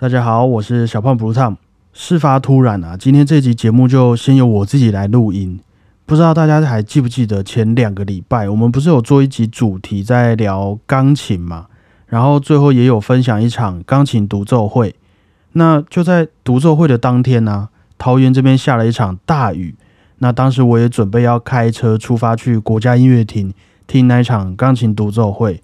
大家好，我是小胖 Blue Tom。事发突然啊，今天这集节目就先由我自己来录音。不知道大家还记不记得前两个礼拜，我们不是有做一集主题在聊钢琴嘛？然后最后也有分享一场钢琴独奏会。那就在独奏会的当天呢，桃园这边下了一场大雨。那当时我也准备要开车出发去国家音乐厅听那一场钢琴独奏会。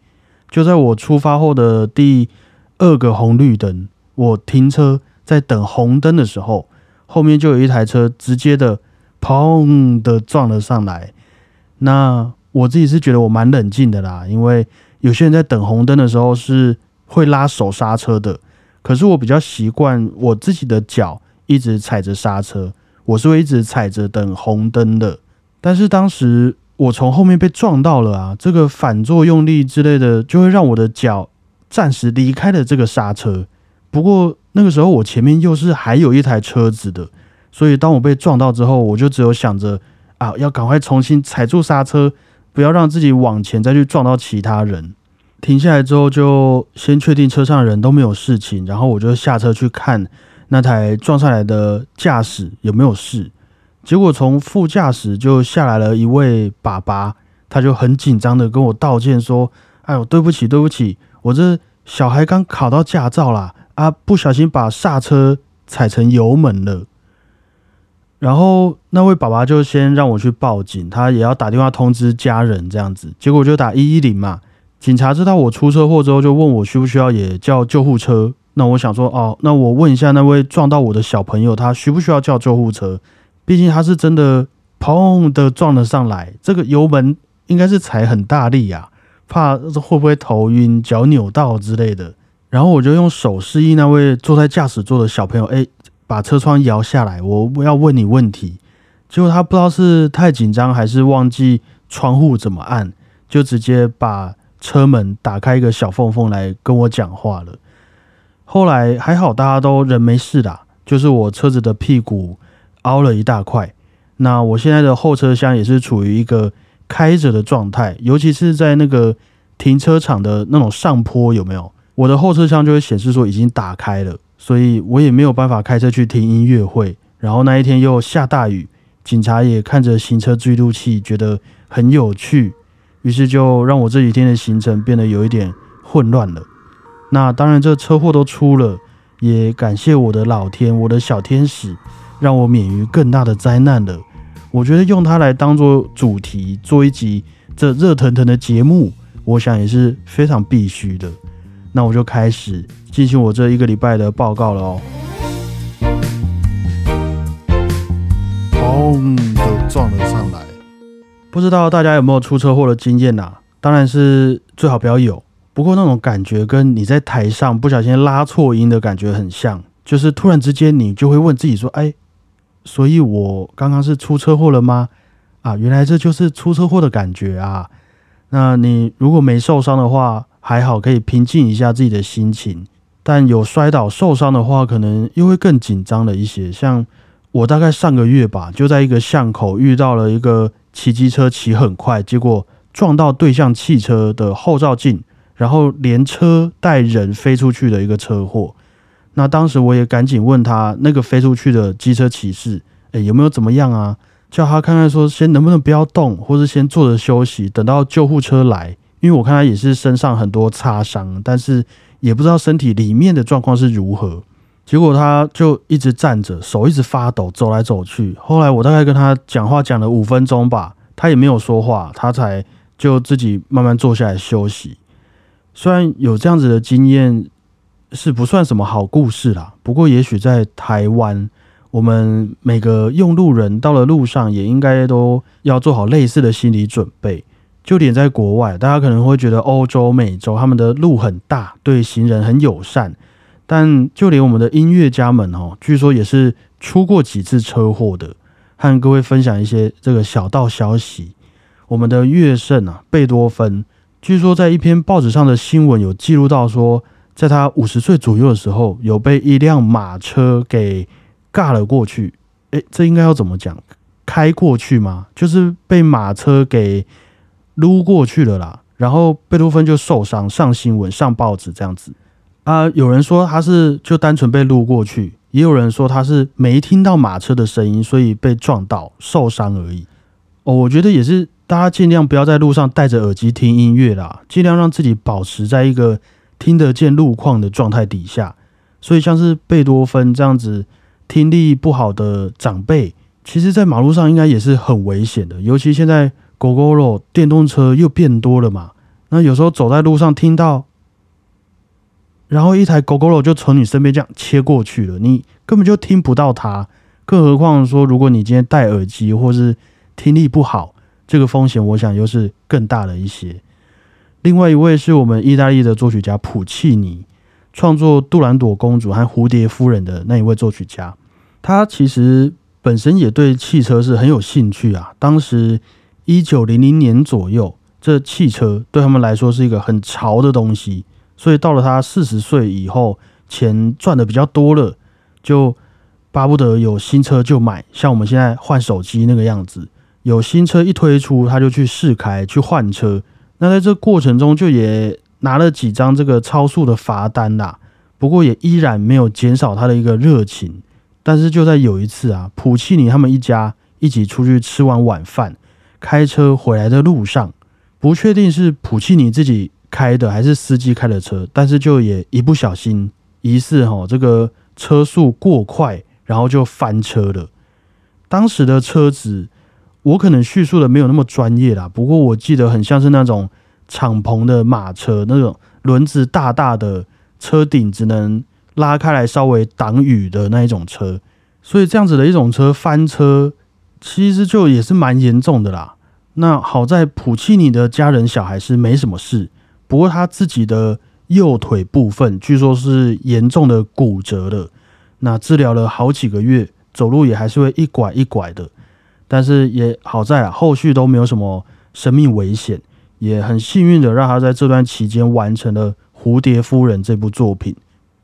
就在我出发后的第二个红绿灯，我停车在等红灯的时候，后面就有一台车直接的砰的撞了上来。那我自己是觉得我蛮冷静的啦，因为有些人在等红灯的时候是会拉手刹车的，可是我比较习惯我自己的脚一直踩着刹车，我是会一直踩着等红灯的。但是当时。我从后面被撞到了啊！这个反作用力之类的，就会让我的脚暂时离开了这个刹车。不过那个时候我前面又是还有一台车子的，所以当我被撞到之后，我就只有想着啊，要赶快重新踩住刹车，不要让自己往前再去撞到其他人。停下来之后，就先确定车上的人都没有事情，然后我就下车去看那台撞上来的驾驶有没有事。结果从副驾驶就下来了一位爸爸，他就很紧张的跟我道歉说：“哎呦，对不起，对不起，我这小孩刚考到驾照啦，啊，不小心把刹车踩成油门了。”然后那位爸爸就先让我去报警，他也要打电话通知家人这样子。结果就打一一零嘛，警察知道我出车祸之后，就问我需不需要也叫救护车。那我想说，哦，那我问一下那位撞到我的小朋友，他需不需要叫救护车？毕竟他是真的砰的撞了上来，这个油门应该是踩很大力呀，怕会不会头晕、脚扭到之类的。然后我就用手示意那位坐在驾驶座的小朋友，哎，把车窗摇下来，我要问你问题。结果他不知道是太紧张还是忘记窗户怎么按，就直接把车门打开一个小缝缝来跟我讲话了。后来还好，大家都人没事啦，就是我车子的屁股。凹了一大块，那我现在的后车厢也是处于一个开着的状态，尤其是在那个停车场的那种上坡，有没有？我的后车厢就会显示说已经打开了，所以我也没有办法开车去听音乐会。然后那一天又下大雨，警察也看着行车记录器觉得很有趣，于是就让我这几天的行程变得有一点混乱了。那当然，这车祸都出了，也感谢我的老天，我的小天使。让我免于更大的灾难了。我觉得用它来当做主题做一集这热腾腾的节目，我想也是非常必须的。那我就开始进行我这一个礼拜的报告了哦。砰的撞了上来，不知道大家有没有出车祸的经验呐？当然是最好不要有。不过那种感觉跟你在台上不小心拉错音的感觉很像，就是突然之间你就会问自己说：“哎。”所以，我刚刚是出车祸了吗？啊，原来这就是出车祸的感觉啊！那你如果没受伤的话，还好可以平静一下自己的心情。但有摔倒受伤的话，可能又会更紧张了一些。像我大概上个月吧，就在一个巷口遇到了一个骑机车骑很快，结果撞到对向汽车的后照镜，然后连车带人飞出去的一个车祸。那当时我也赶紧问他那个飞出去的机车骑士，哎，有没有怎么样啊？叫他看看说先能不能不要动，或是先坐着休息，等到救护车来。因为我看他也是身上很多擦伤，但是也不知道身体里面的状况是如何。结果他就一直站着，手一直发抖，走来走去。后来我大概跟他讲话讲了五分钟吧，他也没有说话，他才就自己慢慢坐下来休息。虽然有这样子的经验。是不算什么好故事啦。不过，也许在台湾，我们每个用路人到了路上，也应该都要做好类似的心理准备。就连在国外，大家可能会觉得欧洲、美洲他们的路很大，对行人很友善。但就连我们的音乐家们哦，据说也是出过几次车祸的。和各位分享一些这个小道消息：我们的乐圣啊，贝多芬，据说在一篇报纸上的新闻有记录到说。在他五十岁左右的时候，有被一辆马车给尬了过去。诶，这应该要怎么讲？开过去吗？就是被马车给撸过去了啦。然后贝多芬就受伤，上新闻、上报纸这样子。啊，有人说他是就单纯被路过去，也有人说他是没听到马车的声音，所以被撞到受伤而已。哦，我觉得也是，大家尽量不要在路上戴着耳机听音乐啦，尽量让自己保持在一个听得见路况的状态底下。所以像是贝多芬这样子听力不好的长辈，其实在马路上应该也是很危险的，尤其现在狗狗肉电动车又变多了嘛，那有时候走在路上听到。然后一台狗狗肉就从你身边这样切过去了，你根本就听不到它。更何况说，如果你今天戴耳机或是听力不好，这个风险我想又是更大了一些。另外一位是我们意大利的作曲家普契尼，创作《杜兰朵公主》和《蝴蝶夫人》的那一位作曲家，他其实本身也对汽车是很有兴趣啊。当时一九零零年左右，这汽车对他们来说是一个很潮的东西。所以到了他四十岁以后，钱赚的比较多了，就巴不得有新车就买，像我们现在换手机那个样子。有新车一推出，他就去试开去换车。那在这过程中，就也拿了几张这个超速的罚单啦。不过也依然没有减少他的一个热情。但是就在有一次啊，普契尼他们一家一起出去吃完晚饭，开车回来的路上，不确定是普契尼自己。开的还是司机开的车，但是就也一不小心，疑似哈这个车速过快，然后就翻车了。当时的车子，我可能叙述的没有那么专业啦，不过我记得很像是那种敞篷的马车，那种轮子大大的，车顶只能拉开来稍微挡雨的那一种车。所以这样子的一种车翻车，其实就也是蛮严重的啦。那好在普契尼的家人小孩是没什么事。不过他自己的右腿部分，据说是严重的骨折了。那治疗了好几个月，走路也还是会一拐一拐的。但是也好在啊，后续都没有什么生命危险，也很幸运的让他在这段期间完成了《蝴蝶夫人》这部作品。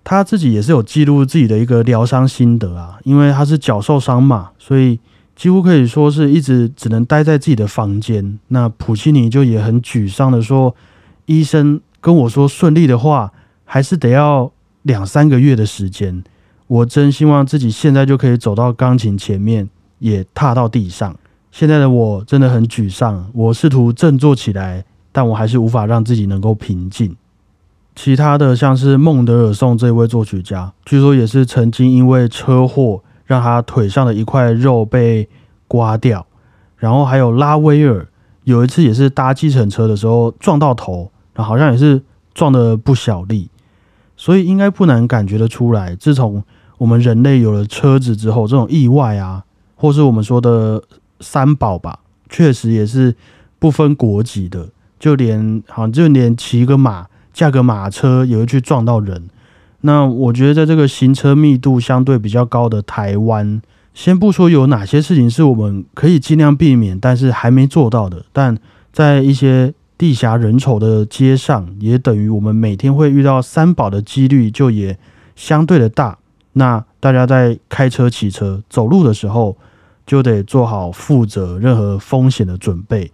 他自己也是有记录自己的一个疗伤心得啊，因为他是脚受伤嘛，所以几乎可以说是一直只能待在自己的房间。那普契尼就也很沮丧的说。医生跟我说，顺利的话，还是得要两三个月的时间。我真希望自己现在就可以走到钢琴前面，也踏到地上。现在的我真的很沮丧，我试图振作起来，但我还是无法让自己能够平静。其他的像是孟德尔颂这位作曲家，据说也是曾经因为车祸让他腿上的一块肉被刮掉，然后还有拉威尔。有一次也是搭计程车的时候撞到头，好像也是撞的不小力，所以应该不难感觉得出来，自从我们人类有了车子之后，这种意外啊，或是我们说的三宝吧，确实也是不分国籍的，就连好像就连骑个马、驾个马车也会去撞到人。那我觉得在这个行车密度相对比较高的台湾。先不说有哪些事情是我们可以尽量避免，但是还没做到的，但在一些地狭人稠的街上，也等于我们每天会遇到三宝的几率就也相对的大。那大家在开车、骑车、走路的时候，就得做好负责任何风险的准备。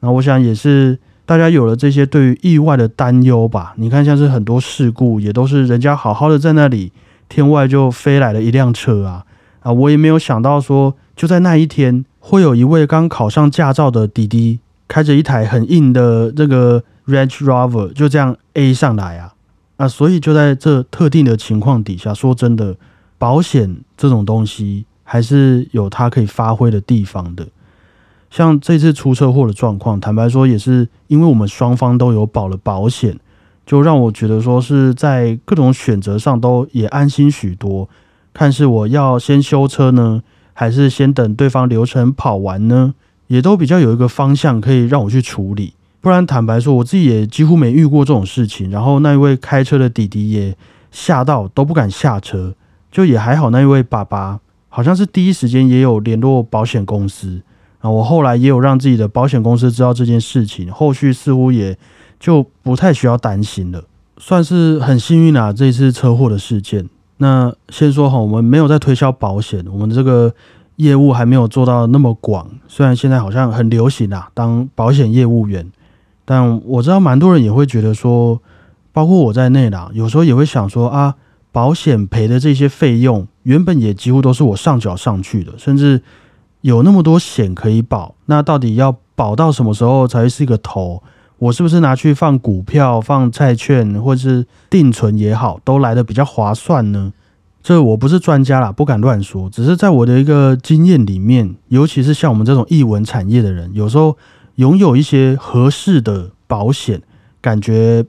那我想也是大家有了这些对于意外的担忧吧。你看，像是很多事故，也都是人家好好的在那里，天外就飞来了一辆车啊。啊，我也没有想到说，就在那一天，会有一位刚考上驾照的弟弟，开着一台很硬的这个 Range Rover，就这样 A 上来啊啊！所以就在这特定的情况底下，说真的，保险这种东西还是有它可以发挥的地方的。像这次出车祸的状况，坦白说，也是因为我们双方都有保了保险，就让我觉得说是在各种选择上都也安心许多。看是我要先修车呢，还是先等对方流程跑完呢？也都比较有一个方向可以让我去处理。不然坦白说，我自己也几乎没遇过这种事情。然后那一位开车的弟弟也吓到都不敢下车，就也还好。那一位爸爸好像是第一时间也有联络保险公司我后来也有让自己的保险公司知道这件事情，后续似乎也就不太需要担心了，算是很幸运啊。这次车祸的事件。那先说哈，我们没有在推销保险，我们这个业务还没有做到那么广。虽然现在好像很流行啊，当保险业务员，但我知道蛮多人也会觉得说，包括我在内啦，有时候也会想说啊，保险赔的这些费用，原本也几乎都是我上缴上去的，甚至有那么多险可以保，那到底要保到什么时候才是一个头？我是不是拿去放股票、放债券，或者是定存也好，都来的比较划算呢？这我不是专家啦，不敢乱说，只是在我的一个经验里面，尤其是像我们这种译文产业的人，有时候拥有一些合适的保险，感觉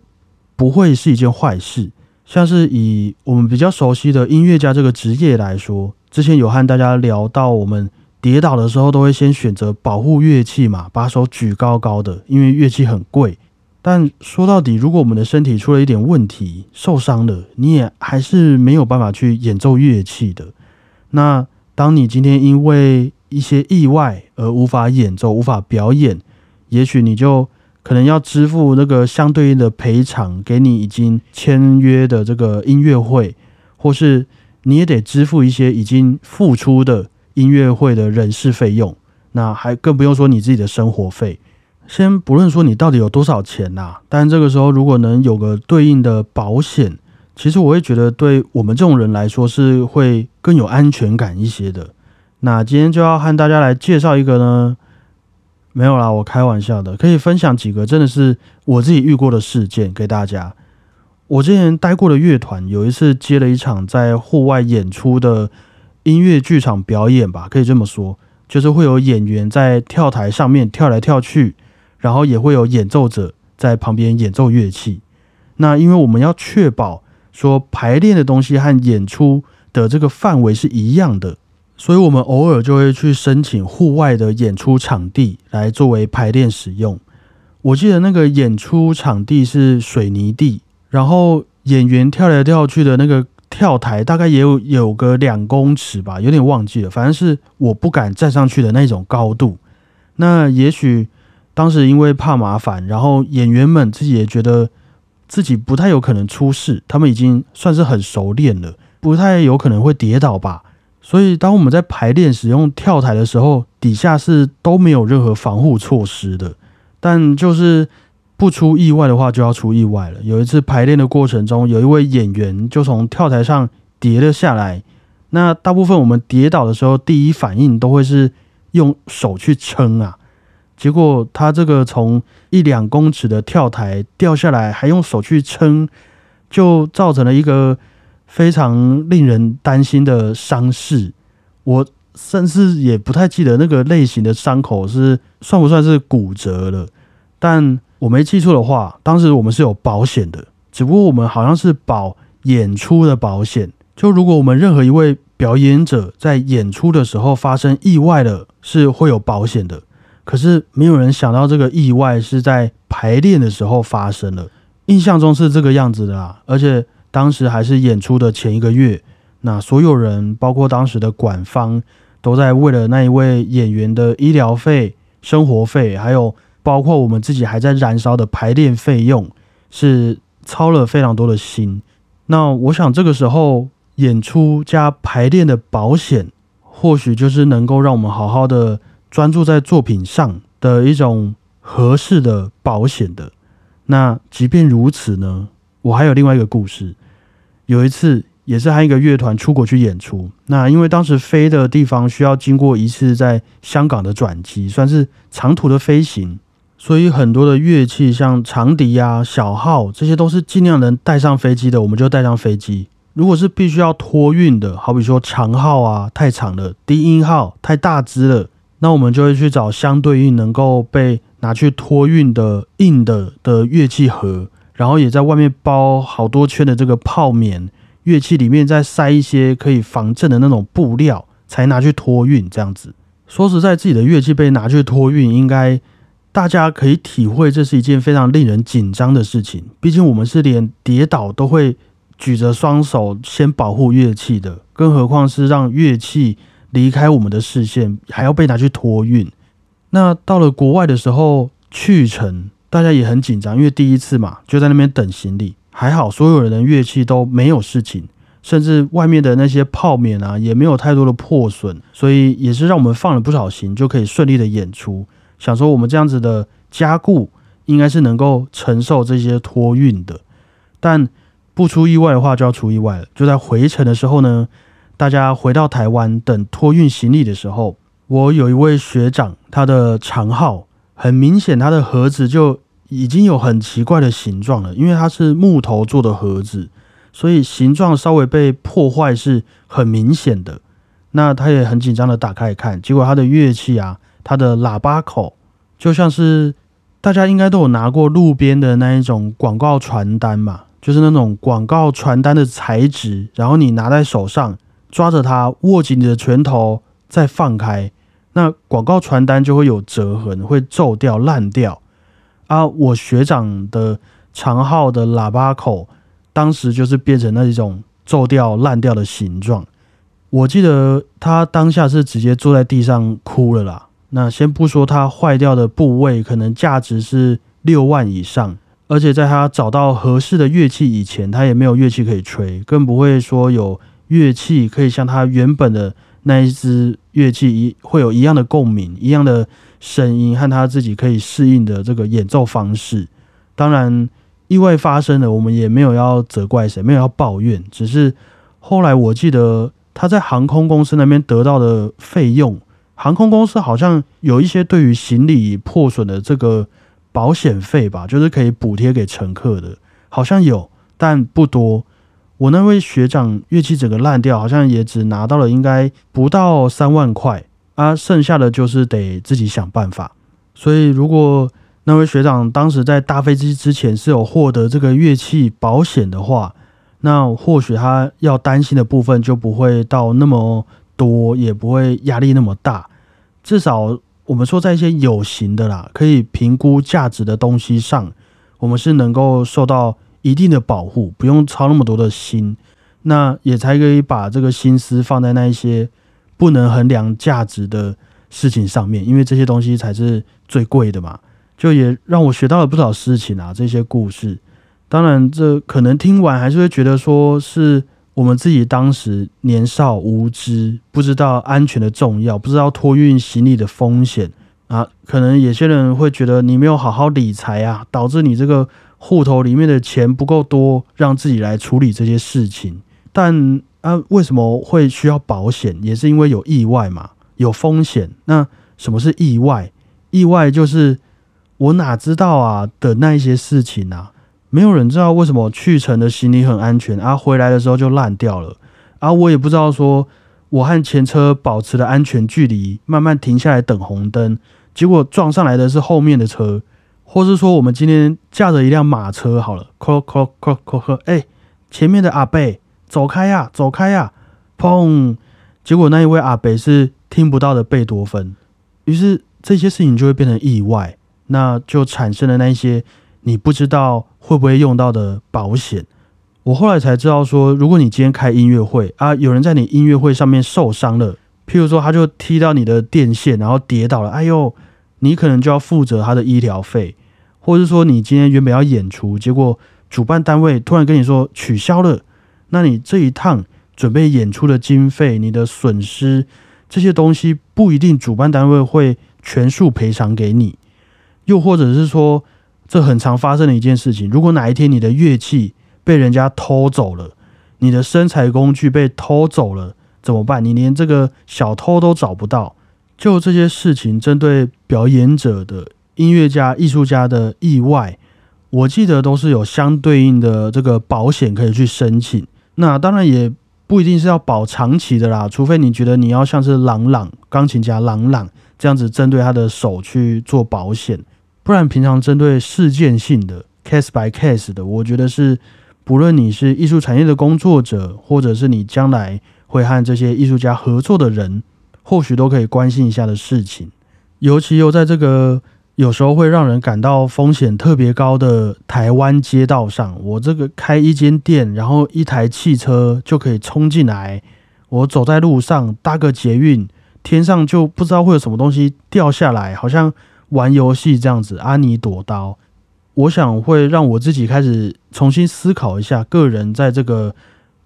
不会是一件坏事。像是以我们比较熟悉的音乐家这个职业来说，之前有和大家聊到，我们跌倒的时候都会先选择保护乐器嘛，把手举高高的，因为乐器很贵。但说到底，如果我们的身体出了一点问题，受伤了，你也还是没有办法去演奏乐器的。那当你今天因为一些意外而无法演奏、无法表演，也许你就可能要支付那个相对应的赔偿给你已经签约的这个音乐会，或是你也得支付一些已经付出的音乐会的人事费用。那还更不用说你自己的生活费。先不论说你到底有多少钱呐，但这个时候如果能有个对应的保险，其实我会觉得对我们这种人来说是会更有安全感一些的。那今天就要和大家来介绍一个呢，没有啦，我开玩笑的，可以分享几个真的是我自己遇过的事件给大家。我之前待过的乐团有一次接了一场在户外演出的音乐剧场表演吧，可以这么说，就是会有演员在跳台上面跳来跳去。然后也会有演奏者在旁边演奏乐器。那因为我们要确保说排练的东西和演出的这个范围是一样的，所以我们偶尔就会去申请户外的演出场地来作为排练使用。我记得那个演出场地是水泥地，然后演员跳来跳去的那个跳台大概也有有个两公尺吧，有点忘记了，反正是我不敢站上去的那种高度。那也许。当时因为怕麻烦，然后演员们自己也觉得自己不太有可能出事，他们已经算是很熟练了，不太有可能会跌倒吧。所以当我们在排练使用跳台的时候，底下是都没有任何防护措施的。但就是不出意外的话，就要出意外了。有一次排练的过程中，有一位演员就从跳台上跌了下来。那大部分我们跌倒的时候，第一反应都会是用手去撑啊。结果他这个从一两公尺的跳台掉下来，还用手去撑，就造成了一个非常令人担心的伤势。我甚至也不太记得那个类型的伤口是算不算是骨折了。但我没记错的话，当时我们是有保险的，只不过我们好像是保演出的保险。就如果我们任何一位表演者在演出的时候发生意外了，是会有保险的。可是没有人想到这个意外是在排练的时候发生了，印象中是这个样子的啦。而且当时还是演出的前一个月，那所有人，包括当时的管方，都在为了那一位演员的医疗费、生活费，还有包括我们自己还在燃烧的排练费用，是操了非常多的心。那我想这个时候演出加排练的保险，或许就是能够让我们好好的。专注在作品上的一种合适的保险的，那即便如此呢，我还有另外一个故事。有一次也是和一个乐团出国去演出，那因为当时飞的地方需要经过一次在香港的转机，算是长途的飞行，所以很多的乐器像长笛啊、小号这些都是尽量能带上飞机的，我们就带上飞机。如果是必须要托运的，好比说长号啊太长了，低音号太大支了。那我们就会去找相对应能够被拿去托运的硬的的乐器盒，然后也在外面包好多圈的这个泡棉，乐器里面再塞一些可以防震的那种布料，才拿去托运。这样子，说实在，自己的乐器被拿去托运，应该大家可以体会，这是一件非常令人紧张的事情。毕竟我们是连跌倒都会举着双手先保护乐器的，更何况是让乐器。离开我们的视线，还要被拿去托运。那到了国外的时候，去程大家也很紧张，因为第一次嘛，就在那边等行李。还好，所有人的乐器都没有事情，甚至外面的那些泡棉啊，也没有太多的破损，所以也是让我们放了不少心，就可以顺利的演出。想说我们这样子的加固，应该是能够承受这些托运的。但不出意外的话就要出意外了。就在回程的时候呢，大家回到台湾等托运行李的时候，我有一位学长，他的长号很明显，他的盒子就已经有很奇怪的形状了，因为它是木头做的盒子，所以形状稍微被破坏是很明显的。那他也很紧张的打开看，结果他的乐器啊，它的喇叭口就像是大家应该都有拿过路边的那一种广告传单嘛，就是那种广告传单的材质，然后你拿在手上，抓着它，握紧你的拳头，再放开，那广告传单就会有折痕，会皱掉、烂掉。啊，我学长的长号的喇叭口，当时就是变成那一种皱掉、烂掉的形状。我记得他当下是直接坐在地上哭了啦。那先不说它坏掉的部位，可能价值是六万以上，而且在他找到合适的乐器以前，他也没有乐器可以吹，更不会说有乐器可以像他原本的那一支乐器一会有一样的共鸣、一样的声音和他自己可以适应的这个演奏方式。当然，意外发生了，我们也没有要责怪谁，没有要抱怨，只是后来我记得。他在航空公司那边得到的费用，航空公司好像有一些对于行李破损的这个保险费吧，就是可以补贴给乘客的，好像有，但不多。我那位学长乐器整个烂掉，好像也只拿到了应该不到三万块啊，剩下的就是得自己想办法。所以如果那位学长当时在搭飞机之前是有获得这个乐器保险的话，那或许他要担心的部分就不会到那么多，也不会压力那么大。至少我们说在一些有形的啦，可以评估价值的东西上，我们是能够受到一定的保护，不用操那么多的心。那也才可以把这个心思放在那一些不能衡量价值的事情上面，因为这些东西才是最贵的嘛。就也让我学到了不少事情啊，这些故事。当然，这可能听完还是会觉得说是我们自己当时年少无知，不知道安全的重要，不知道托运行李的风险啊。可能有些人会觉得你没有好好理财啊，导致你这个户头里面的钱不够多，让自己来处理这些事情。但啊，为什么会需要保险？也是因为有意外嘛，有风险。那什么是意外？意外就是我哪知道啊的那一些事情啊。没有人知道为什么去程的行李很安全，而回来的时候就烂掉了。而我也不知道说，我和前车保持了安全距离，慢慢停下来等红灯，结果撞上来的是后面的车，或是说我们今天驾着一辆马车好了，咯咯咯咯咯，哎，前面的阿贝走开呀，走开呀，砰！结果那一位阿贝是听不到的贝多芬，于是这些事情就会变成意外，那就产生了那一些。你不知道会不会用到的保险，我后来才知道说，如果你今天开音乐会啊，有人在你音乐会上面受伤了，譬如说他就踢到你的电线，然后跌倒了，哎呦，你可能就要负责他的医疗费，或者是说你今天原本要演出，结果主办单位突然跟你说取消了，那你这一趟准备演出的经费，你的损失这些东西不一定主办单位会全数赔偿给你，又或者是说。这很常发生的一件事情。如果哪一天你的乐器被人家偷走了，你的身材工具被偷走了，怎么办？你连这个小偷都找不到。就这些事情，针对表演者的音乐家、艺术家的意外，我记得都是有相对应的这个保险可以去申请。那当然也不一定是要保长期的啦，除非你觉得你要像是朗朗钢琴家朗朗这样子，针对他的手去做保险。不然，平常针对事件性的 case by case 的，我觉得是不论你是艺术产业的工作者，或者是你将来会和这些艺术家合作的人，或许都可以关心一下的事情。尤其又在这个有时候会让人感到风险特别高的台湾街道上，我这个开一间店，然后一台汽车就可以冲进来，我走在路上搭个捷运，天上就不知道会有什么东西掉下来，好像。玩游戏这样子，安妮躲刀，我想会让我自己开始重新思考一下，个人在这个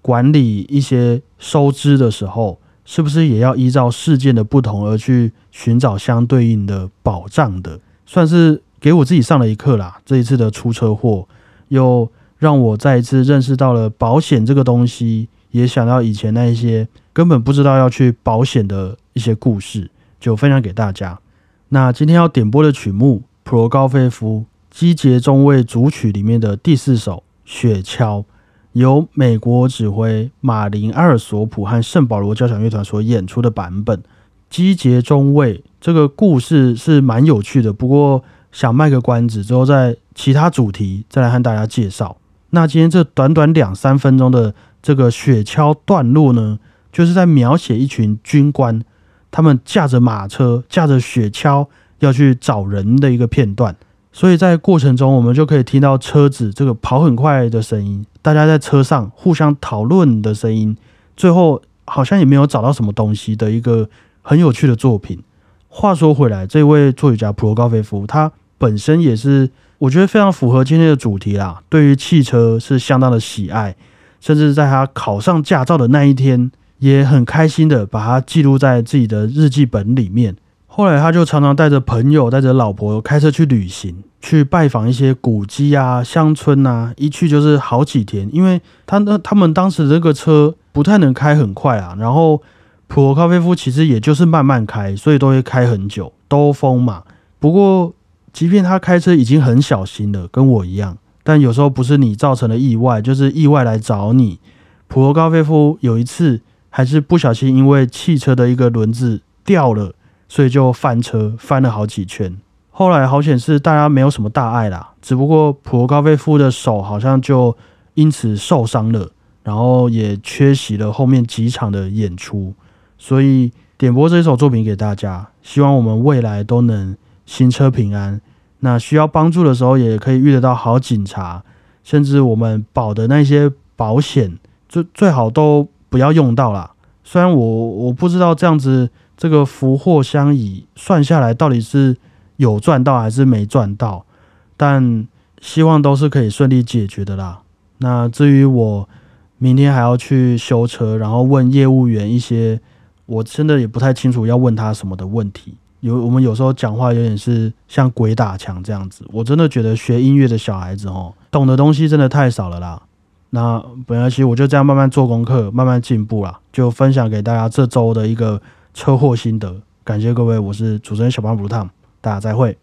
管理一些收支的时候，是不是也要依照事件的不同而去寻找相对应的保障的，算是给我自己上了一课啦。这一次的出车祸，又让我再一次认识到了保险这个东西，也想到以前那一些根本不知道要去保险的一些故事，就分享给大家。那今天要点播的曲目，普罗高菲夫基节中尉组曲里面的第四首《雪橇》，由美国指挥马林阿尔索普和圣保罗交响乐团所演出的版本。基节中尉这个故事是蛮有趣的，不过想卖个关子，之后在其他主题再来和大家介绍。那今天这短短两三分钟的这个雪橇段落呢，就是在描写一群军官。他们驾着马车，驾着雪橇要去找人的一个片段，所以在过程中，我们就可以听到车子这个跑很快的声音，大家在车上互相讨论的声音，最后好像也没有找到什么东西的一个很有趣的作品。话说回来，这位作曲家普罗高菲夫，他本身也是我觉得非常符合今天的主题啦，对于汽车是相当的喜爱，甚至在他考上驾照的那一天。也很开心的把它记录在自己的日记本里面。后来他就常常带着朋友、带着老婆开车去旅行，去拜访一些古迹啊、乡村啊，一去就是好几天。因为他那他们当时这个车不太能开很快啊，然后普罗高菲夫其实也就是慢慢开，所以都会开很久，兜风嘛。不过，即便他开车已经很小心了，跟我一样，但有时候不是你造成的意外，就是意外来找你。普罗高菲夫有一次。还是不小心因为汽车的一个轮子掉了，所以就翻车，翻了好几圈。后来好险是大家没有什么大碍啦，只不过普罗高菲夫的手好像就因此受伤了，然后也缺席了后面几场的演出。所以点播这首作品给大家，希望我们未来都能行车平安。那需要帮助的时候，也可以遇得到好警察，甚至我们保的那些保险，最最好都。不要用到啦。虽然我我不知道这样子这个福祸相倚算下来到底是有赚到还是没赚到，但希望都是可以顺利解决的啦。那至于我明天还要去修车，然后问业务员一些我真的也不太清楚要问他什么的问题。有我们有时候讲话有点是像鬼打墙这样子，我真的觉得学音乐的小孩子哦，懂的东西真的太少了啦。那本来其实我就这样慢慢做功课，慢慢进步啦，就分享给大家这周的一个车祸心得。感谢各位，我是主持人小胖不烫，大家再会。